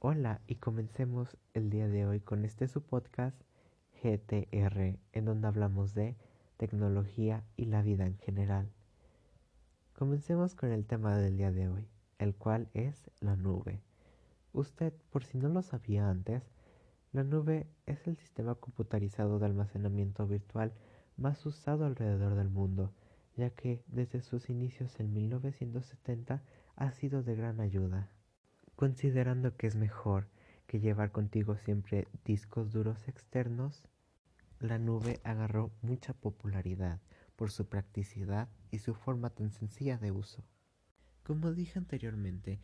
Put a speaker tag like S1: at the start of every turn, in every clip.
S1: Hola y comencemos el día de hoy con este su podcast GTR, en donde hablamos de tecnología y la vida en general. Comencemos con el tema del día de hoy, el cual es la nube. Usted, por si no lo sabía antes, la nube es el sistema computarizado de almacenamiento virtual más usado alrededor del mundo, ya que desde sus inicios en 1970 ha sido de gran ayuda considerando que es mejor que llevar contigo siempre discos duros externos, la nube agarró mucha popularidad por su practicidad y su forma tan sencilla de uso. Como dije anteriormente,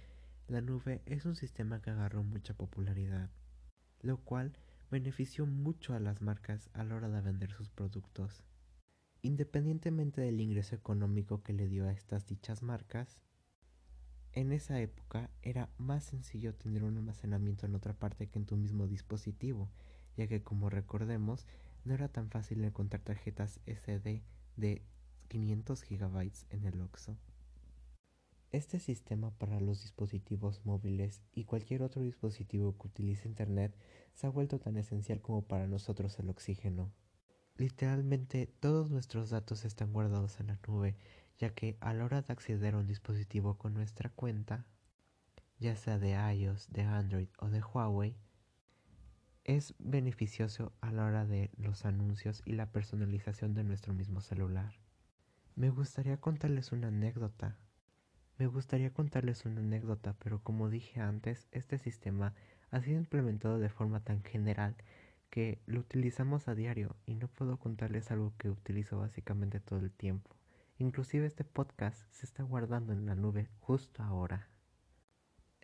S1: la nube es un sistema que agarró mucha popularidad, lo cual benefició mucho a las marcas a la hora de vender sus productos. Independientemente del ingreso económico que le dio a estas dichas marcas, en esa época era más sencillo tener un almacenamiento en otra parte que en tu mismo dispositivo, ya que como recordemos, no era tan fácil encontrar tarjetas SD de 500 GB en el OXO. Este sistema para los dispositivos móviles y cualquier otro dispositivo que utilice Internet se ha vuelto tan esencial como para nosotros el oxígeno. Literalmente todos nuestros datos están guardados en la nube ya que a la hora de acceder a un dispositivo con nuestra cuenta, ya sea de iOS, de Android o de Huawei, es beneficioso a la hora de los anuncios y la personalización de nuestro mismo celular. Me gustaría contarles una anécdota. Me gustaría contarles una anécdota, pero como dije antes, este sistema ha sido implementado de forma tan general que lo utilizamos a diario y no puedo contarles algo que utilizo básicamente todo el tiempo. Inclusive este podcast se está guardando en la nube justo ahora.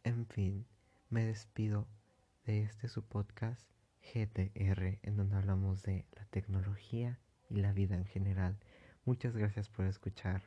S1: En fin, me despido de este su podcast GTR en donde hablamos de la tecnología y la vida en general. Muchas gracias por escuchar.